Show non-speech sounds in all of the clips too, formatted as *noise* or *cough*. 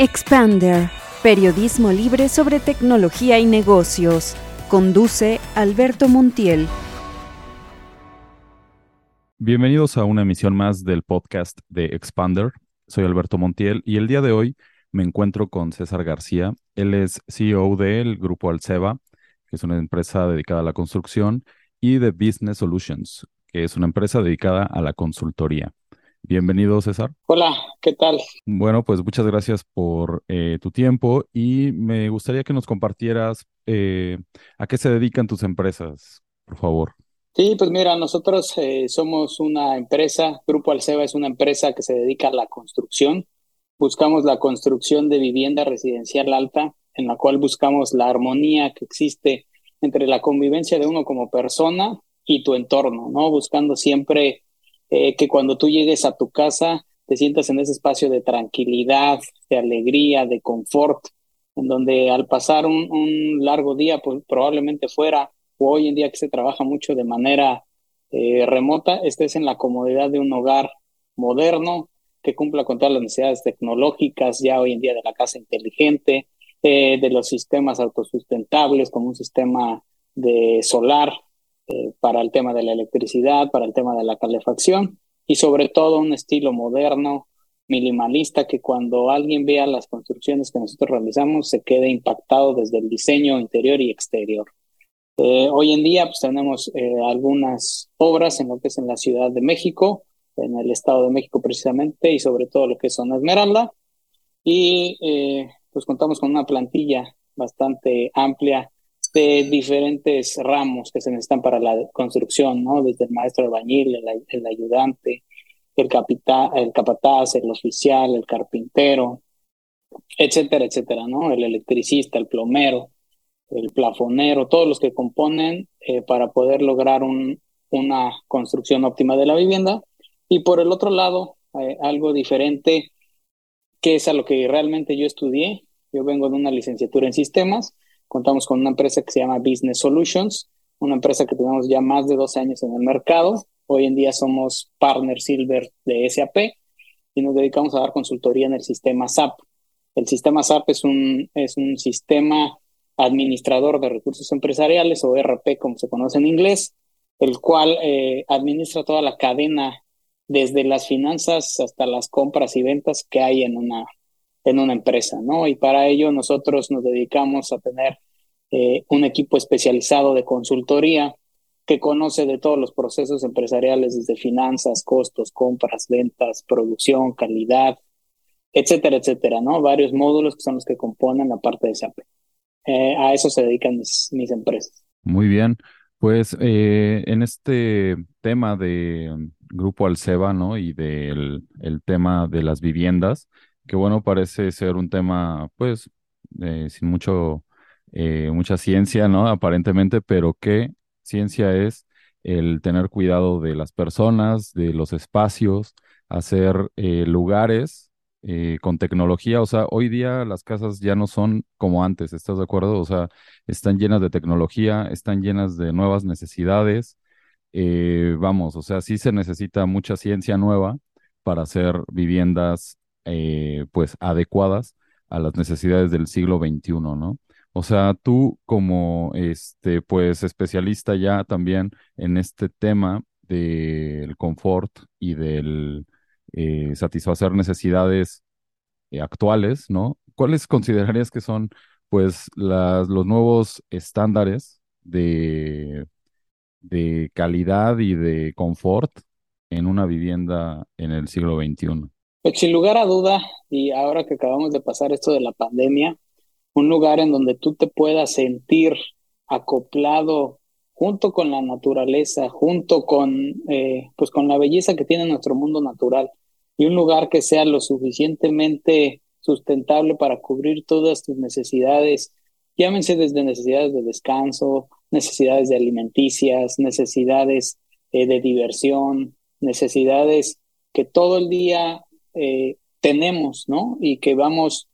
Expander, periodismo libre sobre tecnología y negocios. Conduce Alberto Montiel. Bienvenidos a una emisión más del podcast de Expander. Soy Alberto Montiel y el día de hoy me encuentro con César García. Él es CEO del grupo Alceba, que es una empresa dedicada a la construcción, y de Business Solutions, que es una empresa dedicada a la consultoría. Bienvenido, César. Hola, ¿qué tal? Bueno, pues muchas gracias por eh, tu tiempo y me gustaría que nos compartieras eh, a qué se dedican tus empresas, por favor. Sí, pues mira, nosotros eh, somos una empresa, Grupo Alceba es una empresa que se dedica a la construcción. Buscamos la construcción de vivienda residencial alta, en la cual buscamos la armonía que existe entre la convivencia de uno como persona y tu entorno, ¿no? Buscando siempre eh, que cuando tú llegues a tu casa te sientas en ese espacio de tranquilidad, de alegría, de confort, en donde al pasar un, largo día, pues probablemente fuera, o hoy en día que se trabaja mucho de manera eh, remota, estés en la comodidad de un hogar moderno que cumpla con todas las necesidades tecnológicas ya hoy en día de la casa inteligente, eh, de los sistemas autosustentables como un sistema de solar eh, para el tema de la electricidad, para el tema de la calefacción y sobre todo un estilo moderno, minimalista, que cuando alguien vea las construcciones que nosotros realizamos se quede impactado desde el diseño interior y exterior. Eh, hoy en día pues tenemos eh, algunas obras en lo que es en la Ciudad de México, en el Estado de México precisamente, y sobre todo lo que es zona Esmeralda. Y pues contamos con una plantilla bastante amplia de diferentes ramos que se necesitan para la construcción, ¿no? Desde el maestro albañil, el, el ayudante, el, capitán, el capataz, el oficial, el carpintero, etcétera, etcétera, ¿no? El electricista, el plomero, el plafonero, todos los que componen eh, para poder lograr un, una construcción óptima de la vivienda. Y por el otro lado, eh, algo diferente, que es a lo que realmente yo estudié. Yo vengo de una licenciatura en sistemas Contamos con una empresa que se llama Business Solutions, una empresa que tenemos ya más de 12 años en el mercado. Hoy en día somos partner silver de SAP y nos dedicamos a dar consultoría en el sistema SAP. El sistema SAP es un, es un sistema administrador de recursos empresariales o RP como se conoce en inglés, el cual eh, administra toda la cadena desde las finanzas hasta las compras y ventas que hay en una, en una empresa, ¿no? Y para ello nosotros nos dedicamos a tener eh, un equipo especializado de consultoría que conoce de todos los procesos empresariales, desde finanzas, costos, compras, ventas, producción, calidad, etcétera, etcétera, ¿no? Varios módulos que son los que componen la parte de SAP. Eh, a eso se dedican mis, empresas. Muy bien. Pues eh, en este tema de Grupo Alceba, ¿no? Y del el tema de las viviendas, que bueno, parece ser un tema, pues, eh, sin mucho, eh, mucha ciencia, ¿no? Aparentemente, pero ¿qué ciencia es el tener cuidado de las personas, de los espacios, hacer eh, lugares con tecnología. O sea, hoy día las casas ya no son como antes, ¿estás de acuerdo? O sea, están llenas de tecnología, están llenas de nuevas necesidades. vamos, o sea, sí se necesita mucha ciencia nueva para hacer viviendas eh, pues adecuadas a las necesidades del siglo XXI, ¿no? O sea, tú como este, pues especialista ya también en este tema del confort y del eh, satisfacer necesidades eh, actuales, ¿no? ¿Cuáles considerarías que son pues las, los nuevos estándares de, de calidad y de confort en una vivienda en el siglo XXI? Pues sin lugar a duda, y ahora que acabamos de pasar esto de la pandemia, un lugar en donde tú te puedas sentir acoplado junto con la naturaleza, junto con, eh, pues con la belleza que tiene nuestro mundo natural, y un lugar que sea lo suficientemente sustentable para cubrir todas tus necesidades, llámense desde necesidades de descanso, necesidades de alimenticias, necesidades eh, de diversión, necesidades que todo el día eh, tenemos, ¿no? Y que vamos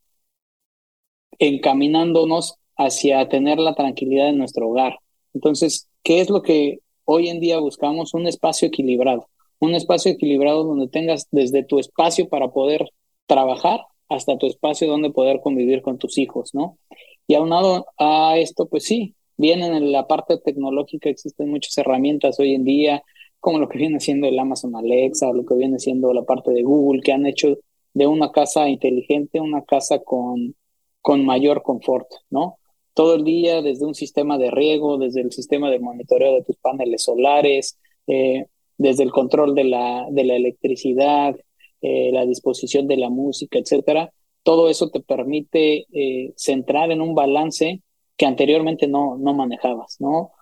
encaminándonos hacia tener la tranquilidad en nuestro hogar. Entonces, ¿qué es lo que hoy en día buscamos? Un espacio equilibrado, un espacio equilibrado donde tengas desde tu espacio para poder trabajar hasta tu espacio donde poder convivir con tus hijos, ¿no? Y aunado a esto, pues sí, vienen en la parte tecnológica, existen muchas herramientas hoy en día, como lo que viene siendo el Amazon Alexa, lo que viene siendo la parte de Google, que han hecho de una casa inteligente una casa con, con mayor confort, ¿no? Todo el día, desde un sistema de riego, desde el sistema de monitoreo de tus paneles solares, eh, desde el control de la, de la electricidad, eh, la disposición de la música, etcétera, todo eso te permite eh, centrar en un balance que anteriormente no, no manejabas, ¿no?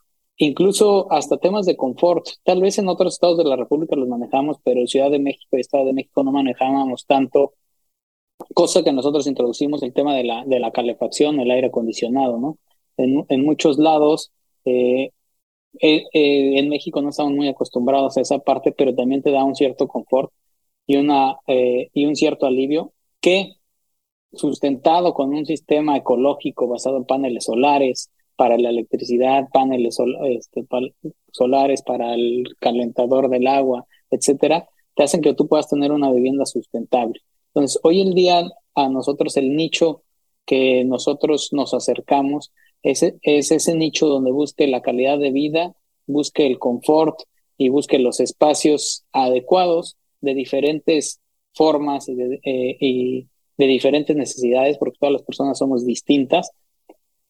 Incluso hasta temas de confort. Tal vez en otros estados de la República los manejamos, pero en Ciudad de México y Estado de México no manejábamos tanto, cosa que nosotros introducimos el tema de la, de la calefacción, el aire acondicionado, ¿no? En, muchos lados, eh, eh, eh, en México no estamos muy acostumbrados a esa parte, pero también te da un cierto confort y, una, y un cierto alivio que sustentado con un sistema ecológico basado en paneles solares para la electricidad, paneles este, solares para el calentador del agua, etcétera, te hacen que tú puedas tener una vivienda sustentable. Entonces, hoy en día a nosotros el nicho que nosotros nos acercamos es, es ese nicho donde busque la calidad de vida, busque el confort y busque los espacios adecuados de diferentes formas y, de, eh, y de diferentes necesidades, porque todas las personas somos distintas,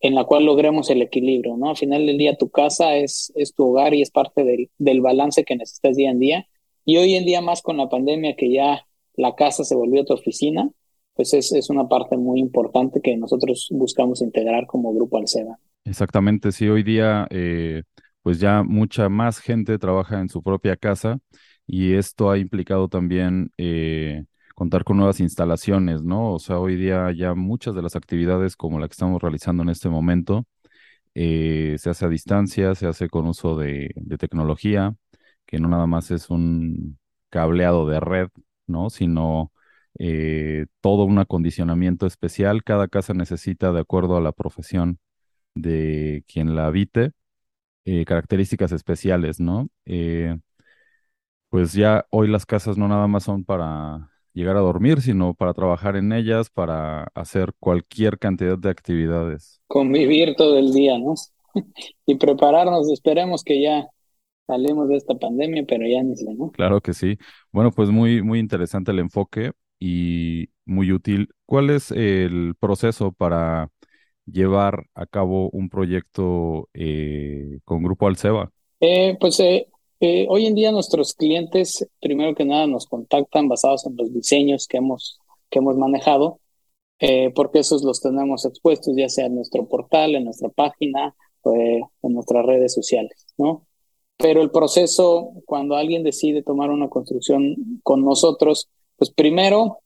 en la cual logremos el equilibrio, ¿no? Al final del día tu casa es, es tu hogar y es parte del, del balance que necesitas día en día. Y hoy en día más con la pandemia que ya la casa se volvió tu oficina, pues es, es una parte muy importante que nosotros buscamos integrar como Grupo Alceda. Exactamente, sí, hoy día eh, pues ya mucha más gente trabaja en su propia casa y esto ha implicado también eh, contar con nuevas instalaciones, ¿no? O sea, hoy día ya muchas de las actividades como la que estamos realizando en este momento eh, se hace a distancia, se hace con uso de, tecnología, que no nada más es un cableado de red, ¿no? Sino eh, todo un acondicionamiento especial. Cada casa necesita, de acuerdo a la profesión de quien la habite, eh, características especiales, ¿no? pues ya hoy las casas no nada más son para llegar a dormir, sino para trabajar en ellas, para hacer cualquier cantidad de actividades. Convivir todo el día, ¿no? *laughs* y prepararnos, esperemos que ya salimos de esta pandemia, pero ya ni sé, ¿no? Claro que sí. Bueno, pues muy, muy interesante el enfoque y muy útil. ¿Cuál es el proceso para llevar a cabo un proyecto eh, con Grupo Alceba? Eh, pues eh, eh, hoy en día nuestros clientes, primero que nada, nos contactan basados en los diseños que hemos, que hemos manejado, eh, porque esos los tenemos expuestos ya sea en nuestro portal, en nuestra página, o en nuestras redes sociales, ¿no? Pero el proceso, cuando alguien decide tomar una construcción con nosotros, pues primero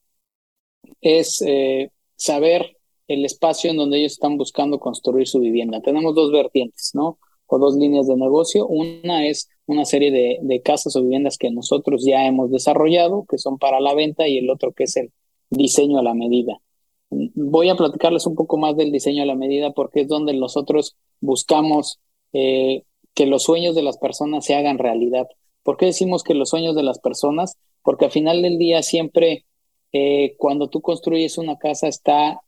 es eh, saber el espacio en donde ellos están buscando construir su vivienda. Tenemos dos vertientes, ¿no? O dos líneas de negocio. Una es una serie de, de, casas o viviendas que nosotros ya hemos desarrollado, que son para la venta, y el otro que es el diseño a la medida. Voy a platicarles un poco más del diseño a la medida porque es donde nosotros buscamos eh, que los sueños de las personas se hagan realidad. ¿Por qué decimos que los sueños de las personas? Porque al final del día siempre eh, cuando tú construyes una casa está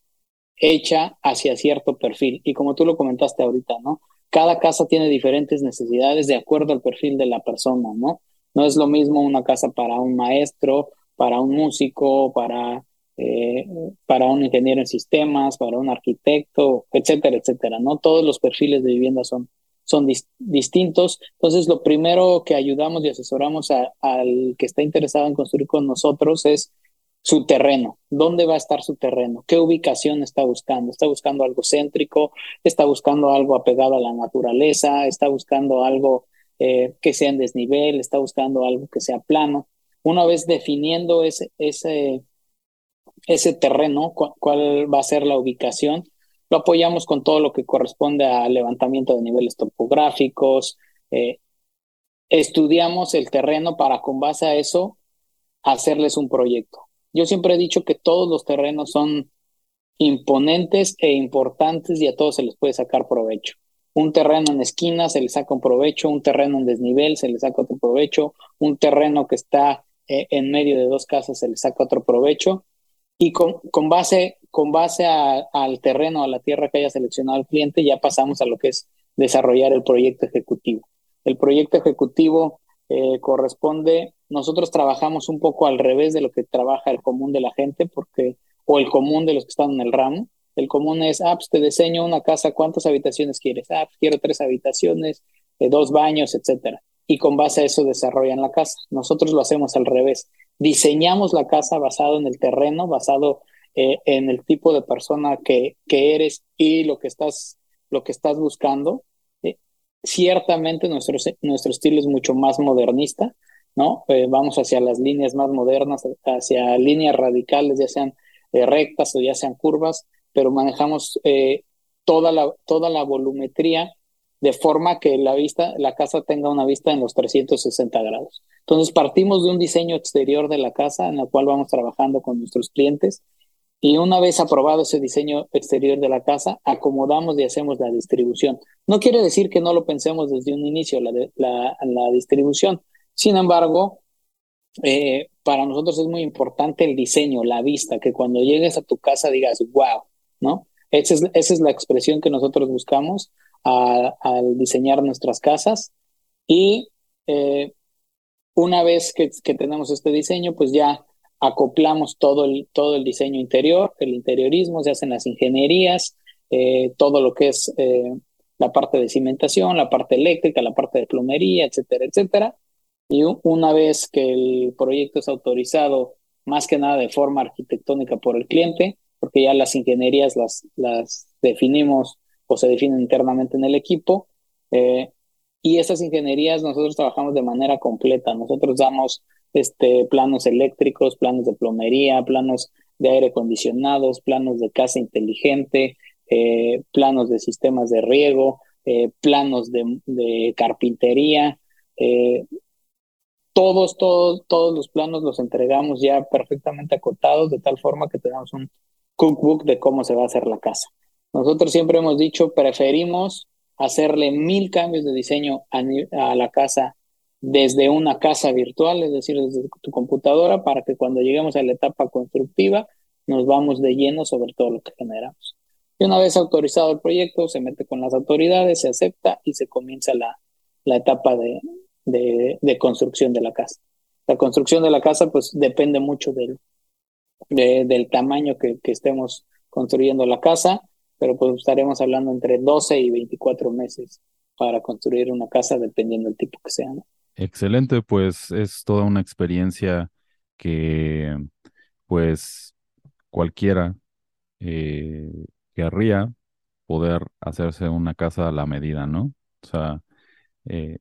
hecha hacia cierto perfil. Y como tú lo comentaste ahorita, ¿no? Cada casa tiene diferentes necesidades de acuerdo al perfil de la persona, ¿no? No es lo mismo una casa para un maestro, para un músico, para, eh, para un ingeniero en sistemas, para un arquitecto, etcétera, etcétera, ¿no? Todos los perfiles de vivienda son, son distintos. Entonces, lo primero que ayudamos y asesoramos al que está interesado en construir con nosotros es su terreno, dónde va a estar su terreno, qué ubicación está buscando, está buscando algo céntrico, está buscando algo apegado a la naturaleza, está buscando algo eh, que sea en desnivel, está buscando algo que sea plano. Una vez definiendo ese, ese, ese terreno, cuál va a ser la ubicación, lo apoyamos con todo lo que corresponde al levantamiento de niveles topográficos, eh, estudiamos el terreno para con base a eso hacerles un proyecto yo siempre he dicho que todos los terrenos son imponentes e importantes y a todos se les puede sacar provecho. Un terreno en esquina se le saca un provecho, un terreno en desnivel se le saca otro provecho, un terreno que está eh, en medio de dos casas se le saca otro provecho. Y con, con base, con base al terreno, a la tierra que haya seleccionado el cliente, ya pasamos a lo que es desarrollar el proyecto ejecutivo. El proyecto ejecutivo eh, corresponde, nosotros trabajamos un poco al revés de lo que trabaja el común de la gente, porque, o el común de los que están en el ramo. El común es, ah, pues te diseño una casa, ¿cuántas habitaciones quieres? Ah, pues quiero tres habitaciones, eh, dos baños, etcétera. Y con base a eso desarrollan la casa. Nosotros lo hacemos al revés. Diseñamos la casa basado en el terreno, basado eh, en el tipo de persona que, que eres y lo que estás, lo que estás buscando ciertamente nuestro, nuestro estilo es mucho más modernista, ¿no? Eh, vamos hacia las líneas más modernas, hacia líneas radicales, ya sean eh, rectas o ya sean curvas, pero manejamos eh, toda, la, toda la volumetría de forma que la vista, la casa tenga una vista en los 360 grados. Entonces partimos de un diseño exterior de la casa en el cual vamos trabajando con nuestros clientes y una vez aprobado ese diseño exterior de la casa, acomodamos y hacemos la distribución. No quiere decir que no lo pensemos desde un inicio, la, la, distribución. Sin embargo, eh, para nosotros es muy importante el diseño, la vista, que cuando llegues a tu casa digas, wow, ¿no? Esa es, esa es la expresión que nosotros buscamos al diseñar nuestras casas. Y eh, una vez que, que tenemos este diseño, pues ya acoplamos todo el, todo el diseño interior, el interiorismo, se hacen las ingenierías, eh, todo lo que es eh, la parte de cimentación, la parte eléctrica, la parte de plomería, etcétera, etcétera. Y una vez que el proyecto es autorizado, más que nada de forma arquitectónica por el cliente, porque ya las ingenierías las, las definimos o se definen internamente en el equipo, eh, y esas ingenierías nosotros trabajamos de manera completa. Nosotros damos este, planos eléctricos, planos de plomería, planos de aire acondicionados, planos de casa inteligente, eh, planos de sistemas de riego, eh, planos de, carpintería. Eh, todos, todos, todos los planos los entregamos ya perfectamente acotados, de tal forma que tenemos un cookbook de cómo se va a hacer la casa. Nosotros siempre hemos dicho, preferimos hacerle mil cambios de diseño a la casa desde una casa virtual, es decir, desde tu computadora, para que cuando lleguemos a la etapa constructiva nos vamos de lleno sobre todo lo que generamos. Y una vez autorizado el proyecto, se mete con las autoridades, se acepta y se comienza la, la etapa de, de, construcción de la casa. La construcción de la casa pues depende mucho del, del tamaño que, que estemos construyendo la casa, pero pues estaremos hablando entre 12 y 24 meses para construir una casa dependiendo del tipo que sea. Excelente, pues es toda una experiencia que pues cualquiera eh, querría poder hacerse una casa a la medida, ¿no? O sea... Eh,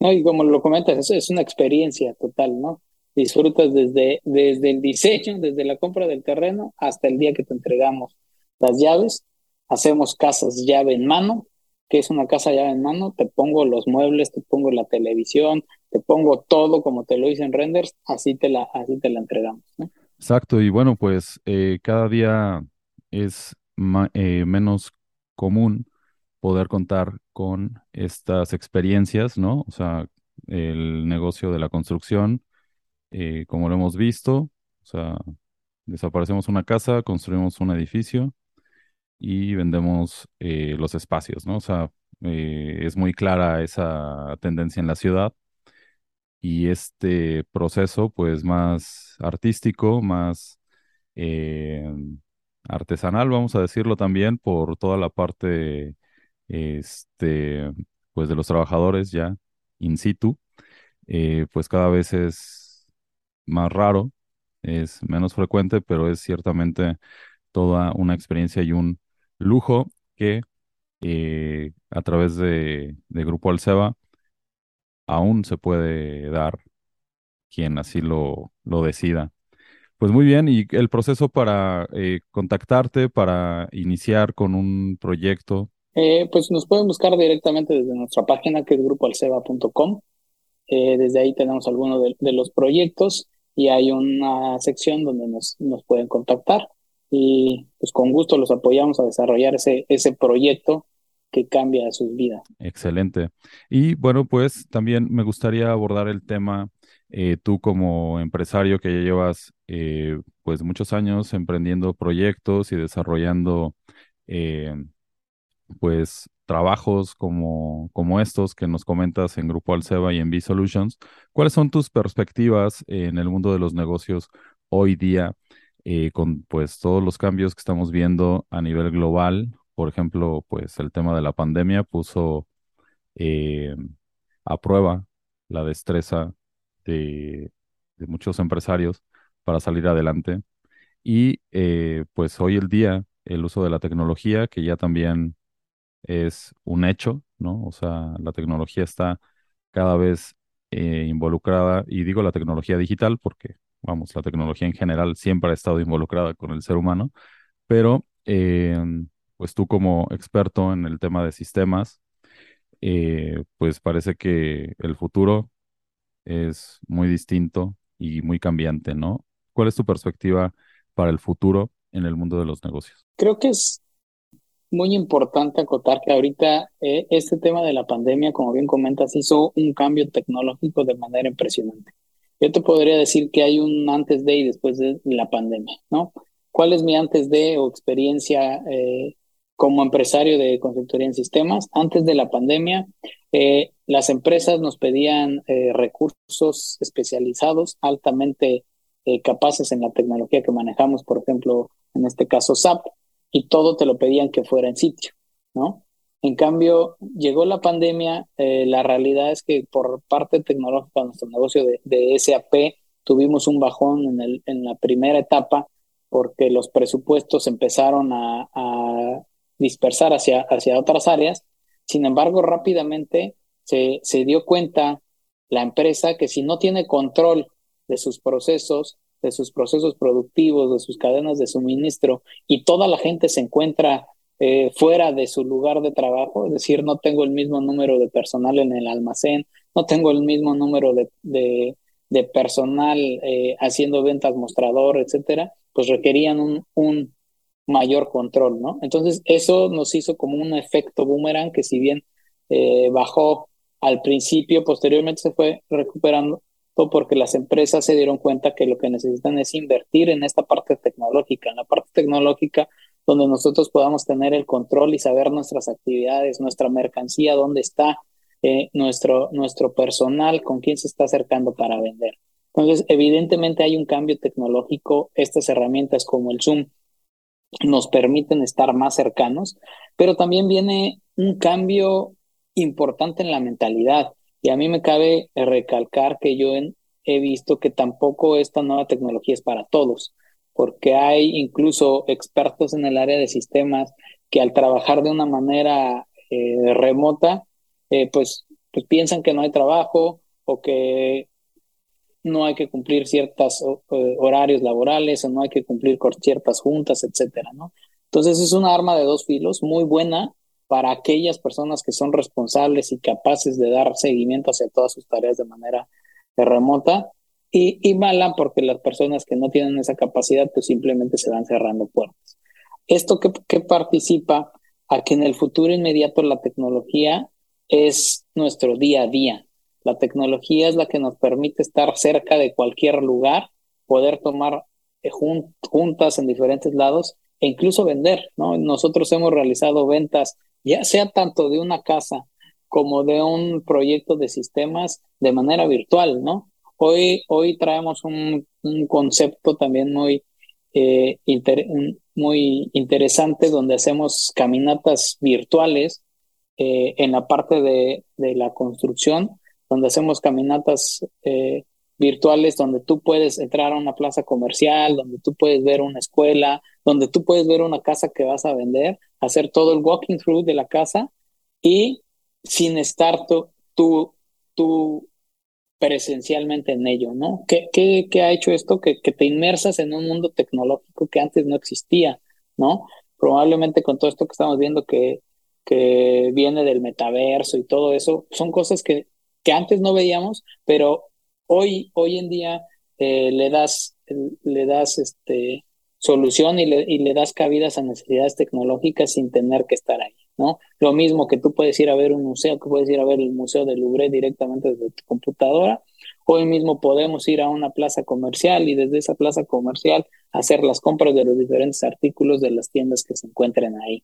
no, y como lo comentas, es, es una experiencia total, ¿no? Disfrutas desde, desde el diseño, desde la compra del terreno hasta el día que te entregamos las llaves. Hacemos casas llave en mano, que es una casa llave en mano, te pongo los muebles, te pongo la televisión, te pongo todo como te lo hice en renders, así te la, así te la entregamos. Exacto, y bueno, pues eh, cada día es eh, menos común poder contar con estas experiencias, ¿no? O sea, el negocio de la construcción, eh, como lo hemos visto, o sea, desaparecemos una casa, construimos un edificio y vendemos eh, los espacios, ¿no? O sea, eh, es muy clara esa tendencia en la ciudad y este proceso, pues, más artístico, más eh, artesanal, vamos a decirlo también, por toda la parte, este, pues, de los trabajadores ya in situ, pues cada vez es más raro, es menos frecuente, pero es ciertamente toda una experiencia y un lujo que eh, a través de, Grupo Alceba aún se puede dar quien así lo, lo decida. Pues muy bien, y el proceso para eh, contactarte, para iniciar con un proyecto. Eh, pues nos pueden buscar directamente desde nuestra página que es grupoalceba.com. desde ahí tenemos algunos de, los proyectos y hay una sección donde nos, nos pueden contactar y pues con gusto los apoyamos a desarrollar ese, ese proyecto que cambia sus vidas. Excelente. Y bueno, pues también me gustaría abordar el tema eh, tú como empresario que ya llevas eh, pues muchos años emprendiendo proyectos y desarrollando eh, pues trabajos como, como estos que nos comentas en Grupo Alceba y en B-Solutions, ¿cuáles son tus perspectivas en el mundo de los negocios hoy día con pues todos los cambios que estamos viendo a nivel global? Por ejemplo, pues el tema de la pandemia puso a prueba la destreza de, muchos empresarios para salir adelante. Y eh, pues hoy el día el uso de la tecnología, que ya también es un hecho, ¿no? O sea, la tecnología está cada vez eh, involucrada, y digo la tecnología digital porque, vamos, la tecnología en general siempre ha estado involucrada con el ser humano, pero eh, pues tú como experto en el tema de sistemas, pues parece que el futuro es muy distinto y muy cambiante, ¿no? ¿Cuál es tu perspectiva para el futuro en el mundo de los negocios? Creo que es muy importante acotar que ahorita eh, este tema de la pandemia, como bien comentas, hizo un cambio tecnológico de manera impresionante. Yo te podría decir que hay un antes de y después de la pandemia, ¿no? ¿Cuál es mi antes de o experiencia eh, como empresario de consultoría en sistemas? Antes de la pandemia, eh, las empresas nos pedían eh, recursos especializados, altamente eh, capaces en la tecnología que manejamos, por ejemplo, en este caso SAP, y todo te lo pedían que fuera en sitio, ¿no? En cambio, llegó la pandemia, la realidad es que por parte tecnológica de nuestro negocio de, SAP tuvimos un bajón en, el, en la primera etapa porque los presupuestos empezaron a, dispersar hacia, otras áreas. Sin embargo, rápidamente se dio cuenta la empresa que si no tiene control de sus procesos, de sus procesos productivos, de sus cadenas de suministro, y toda la gente se encuentra eh, fuera de su lugar de trabajo, es decir, no tengo el mismo número de personal en el almacén, no tengo el mismo número de, de, personal eh, haciendo ventas mostrador, etcétera, pues requerían un, un mayor control, ¿no? Entonces, eso nos hizo como un efecto boomerang que si bien eh, bajó al principio, posteriormente se fue recuperando porque las empresas se dieron cuenta que lo que necesitan es invertir en esta parte tecnológica, en la parte tecnológica donde nosotros podamos tener el control y saber nuestras actividades, nuestra mercancía, dónde está eh, nuestro, nuestro personal, con quién se está acercando para vender. Entonces, evidentemente hay un cambio tecnológico, estas herramientas como el Zoom nos permiten estar más cercanos, pero también viene un cambio importante en la mentalidad. Y a mí me cabe recalcar que yo he visto que tampoco esta nueva tecnología es para todos, porque hay incluso expertos en el área de sistemas que al trabajar de una manera eh, remota, eh, pues, pues piensan que no hay trabajo o que no hay que cumplir ciertos eh, horarios laborales o no hay que cumplir con ciertas juntas, etcétera, ¿no? Entonces es una arma de dos filos muy buena para aquellas personas que son responsables y capaces de dar seguimiento hacia todas sus tareas de manera remota y, y mala porque las personas que no tienen esa capacidad pues simplemente se van cerrando puertas. Esto que, que participa a que en el futuro inmediato la tecnología es nuestro día a día, la tecnología es la que nos permite estar cerca de cualquier lugar, poder tomar eh, juntas en diferentes lados e incluso vender, ¿no? Nosotros hemos realizado ventas, ya sea tanto de una casa como de un proyecto de sistemas de manera virtual, ¿no? Hoy, hoy traemos un, concepto también muy, eh, muy interesante donde hacemos caminatas virtuales eh, en la parte de, de la construcción donde hacemos caminatas eh, virtuales, donde tú puedes entrar a una plaza comercial, donde tú puedes ver una escuela, donde tú puedes ver una casa que vas a vender, hacer todo el walking through de la casa y sin estar tú, tú presencialmente en ello, ¿no? ¿Qué, qué, qué ha hecho esto? Que, te inmersas en un mundo tecnológico que antes no existía, ¿no? Probablemente con todo esto que estamos viendo que, viene del metaverso y todo eso, son cosas que antes no veíamos, pero hoy, hoy en día eh, le das, le das este, solución y le, y le das cabidas a necesidades tecnológicas sin tener que estar ahí, ¿no? Lo mismo que tú puedes ir a ver un museo, que puedes ir a ver el Museo del Louvre directamente desde tu computadora, Hoy mismo podemos ir a una plaza comercial y desde esa plaza comercial hacer las compras de los diferentes artículos de las tiendas que se encuentren ahí.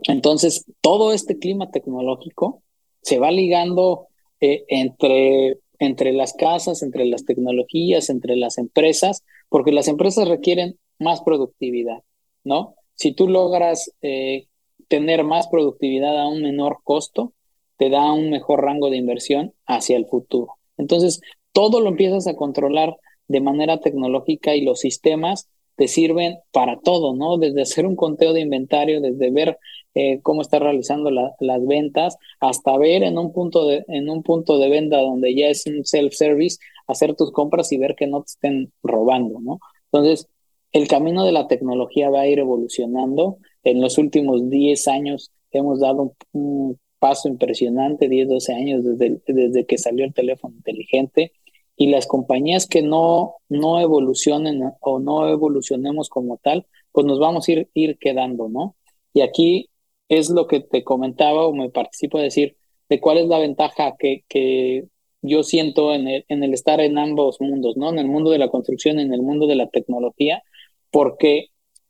Entonces, todo este clima tecnológico se va ligando eh, entre, entre las casas, entre las tecnologías, entre las empresas, porque las empresas requieren más productividad, ¿no? Si tú logras eh, tener más productividad a un menor costo, te da un mejor rango de inversión hacia el futuro. Entonces, todo lo empiezas a controlar de manera tecnológica y los sistemas te sirven para todo, ¿no? Desde hacer un conteo de inventario, desde ver eh, cómo está realizando las ventas, hasta ver en un punto de, en un punto de venta donde ya es un self-service, hacer tus compras y ver que no te estén robando, ¿no? Entonces, el camino de la tecnología va a ir evolucionando. En los últimos 10 años hemos dado un, paso impresionante, 10, 12 años desde, desde que salió el teléfono inteligente y las compañías que no, no evolucionen o no evolucionemos como tal, pues nos vamos a ir, ir quedando, ¿no? Y aquí es lo que te comentaba o me participo a decir de cuál es la ventaja que, que yo siento en el, en el estar en ambos mundos, ¿no? En el mundo de la construcción en el mundo de la tecnología, porque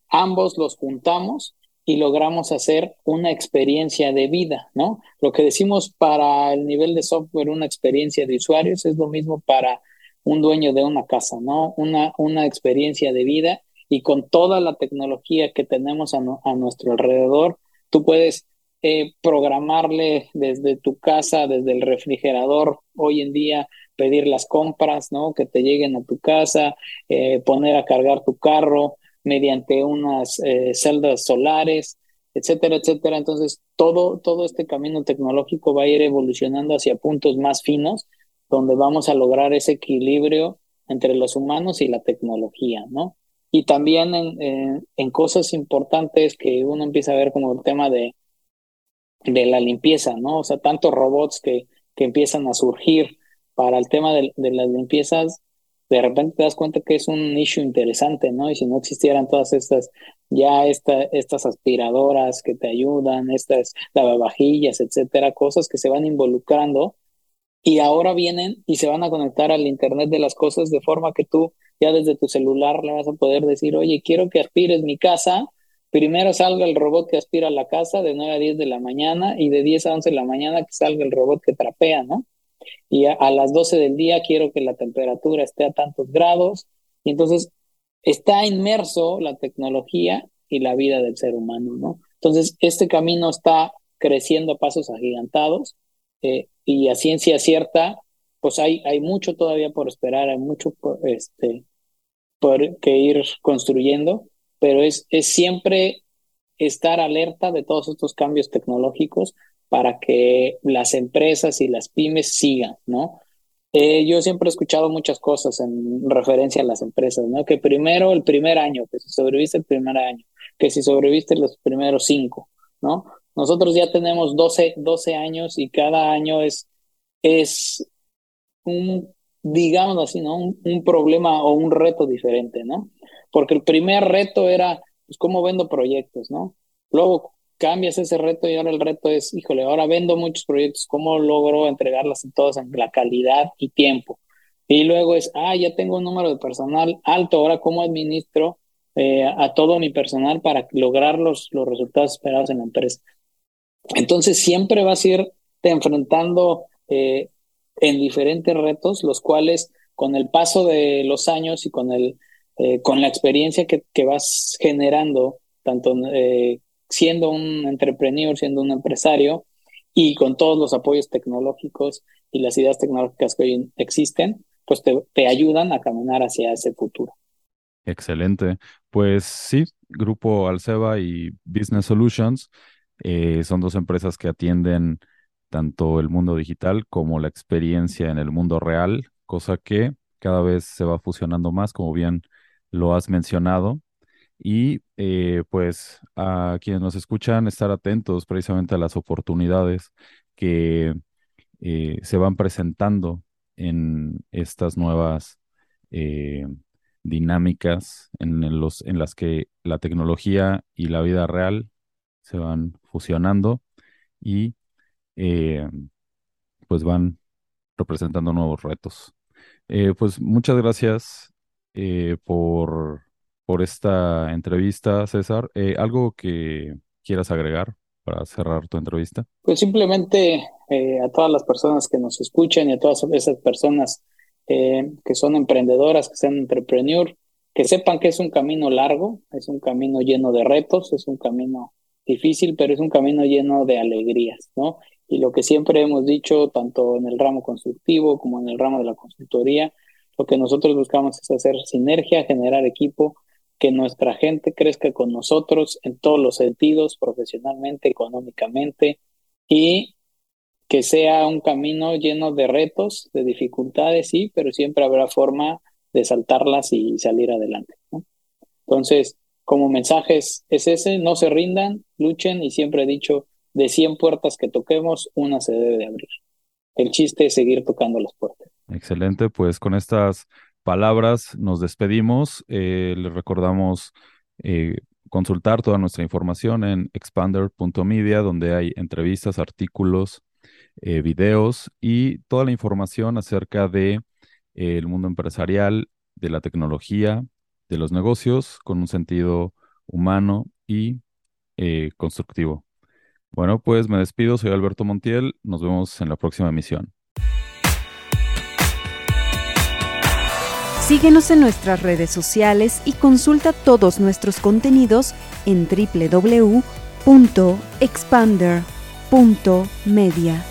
ambos los juntamos y logramos hacer una experiencia de vida, ¿no? Lo que decimos para el nivel de software, una experiencia de usuarios, es lo mismo para un dueño de una casa, ¿no? Una, una experiencia de vida y con toda la tecnología que tenemos a, nuestro alrededor, tú puedes eh, programarle desde tu casa, desde el refrigerador, hoy en día pedir las compras, ¿no? Que te lleguen a tu casa, eh, poner a cargar tu carro, mediante unas eh, celdas solares, etcétera, etcétera. Entonces, todo, todo este camino tecnológico va a ir evolucionando hacia puntos más finos, donde vamos a lograr ese equilibrio entre los humanos y la tecnología, ¿no? Y también en, en, cosas importantes que uno empieza a ver como el tema de, de la limpieza, ¿no? O sea, tantos robots que, que empiezan a surgir para el tema de, de las limpiezas, de repente te das cuenta que es un nicho interesante, ¿no? Y si no existieran todas estas, ya esta, estas aspiradoras que te ayudan, estas lavavajillas, etcétera, cosas que se van involucrando y ahora vienen y se van a conectar al Internet de las cosas de forma que tú ya desde tu celular le vas a poder decir, oye, quiero que aspires mi casa. Primero salga el robot que aspira la casa de 9 a 10 de la mañana y de 10 a 11 de la mañana que salga el robot que trapea, ¿no? Y a, las 12 del día quiero que la temperatura esté a tantos grados. Y entonces está inmerso la tecnología y la vida del ser humano, ¿no? Entonces, este camino está creciendo a pasos agigantados eh, y a ciencia cierta, pues hay, hay mucho todavía por esperar, hay mucho por, este, por que ir construyendo, pero es, es siempre estar alerta de todos estos cambios tecnológicos para que las empresas y las pymes sigan, ¿no? Eh, yo siempre he escuchado muchas cosas en referencia a las empresas, ¿no? Que primero el primer año, que si sobreviviste el primer año, que si sobreviviste los primeros cinco, ¿no? Nosotros ya tenemos 12, 12 años y cada año es, es un, digamos así, ¿no? Un, problema o un reto diferente, ¿no? Porque el primer reto era, pues, ¿cómo vendo proyectos, ¿no? Luego, cambias ese reto y ahora el reto es, híjole, ahora vendo muchos proyectos, ¿cómo logro entregarlas en todos en la calidad y tiempo? Y luego es, ah, ya tengo un número de personal alto, ahora cómo administro eh, a todo mi personal para lograr los, los resultados esperados en la empresa. Entonces siempre vas a ir te enfrentando eh, en diferentes retos, los cuales con el paso de los años y con, el, eh, con la experiencia que, que vas generando, tanto siendo un entrepreneur, siendo un empresario y con todos los apoyos tecnológicos y las ideas tecnológicas que hoy existen, pues te, ayudan a caminar hacia ese futuro. Excelente. Pues sí, Grupo Alceba y Business Solutions eh, son dos empresas que atienden tanto el mundo digital como la experiencia en el mundo real, cosa que cada vez se va fusionando más, como bien lo has mencionado. Y eh, pues a quienes nos escuchan, estar atentos precisamente a las oportunidades que eh, se van presentando en estas nuevas eh, dinámicas en, los, en las que la tecnología y la vida real se van fusionando y pues van representando nuevos retos. Pues muchas gracias por, por esta entrevista, César. Eh, ¿algo que quieras agregar para cerrar tu entrevista? Pues simplemente a todas las personas que nos escuchan y a todas esas personas que son emprendedoras, que sean entrepreneur, que sepan que es un camino largo, es un camino lleno de retos, es un camino difícil, pero es un camino lleno de alegrías, ¿no? Y lo que siempre hemos dicho, tanto en el ramo constructivo como en el ramo de la consultoría, lo que nosotros buscamos es hacer sinergia, generar equipo, que nuestra gente crezca con nosotros en todos los sentidos, profesionalmente, económicamente, y que sea un camino lleno de retos, de dificultades, sí, pero siempre habrá forma de saltarlas y salir adelante. Entonces, como mensajes es ese, no se rindan, luchen y siempre he dicho, de 100 puertas que toquemos, una se debe de abrir. El chiste es seguir tocando las puertas. Excelente, pues con estas palabras nos despedimos. Eh, les recordamos eh, consultar toda nuestra información en expander.media, donde hay entrevistas, artículos, eh, videos y toda la información acerca de mundo empresarial, de la tecnología, de los negocios, con un sentido humano y constructivo. Bueno, pues me despido, soy Alberto Montiel, nos vemos en la próxima emisión. Síguenos en nuestras redes sociales y consulta todos nuestros contenidos en www.expander.media.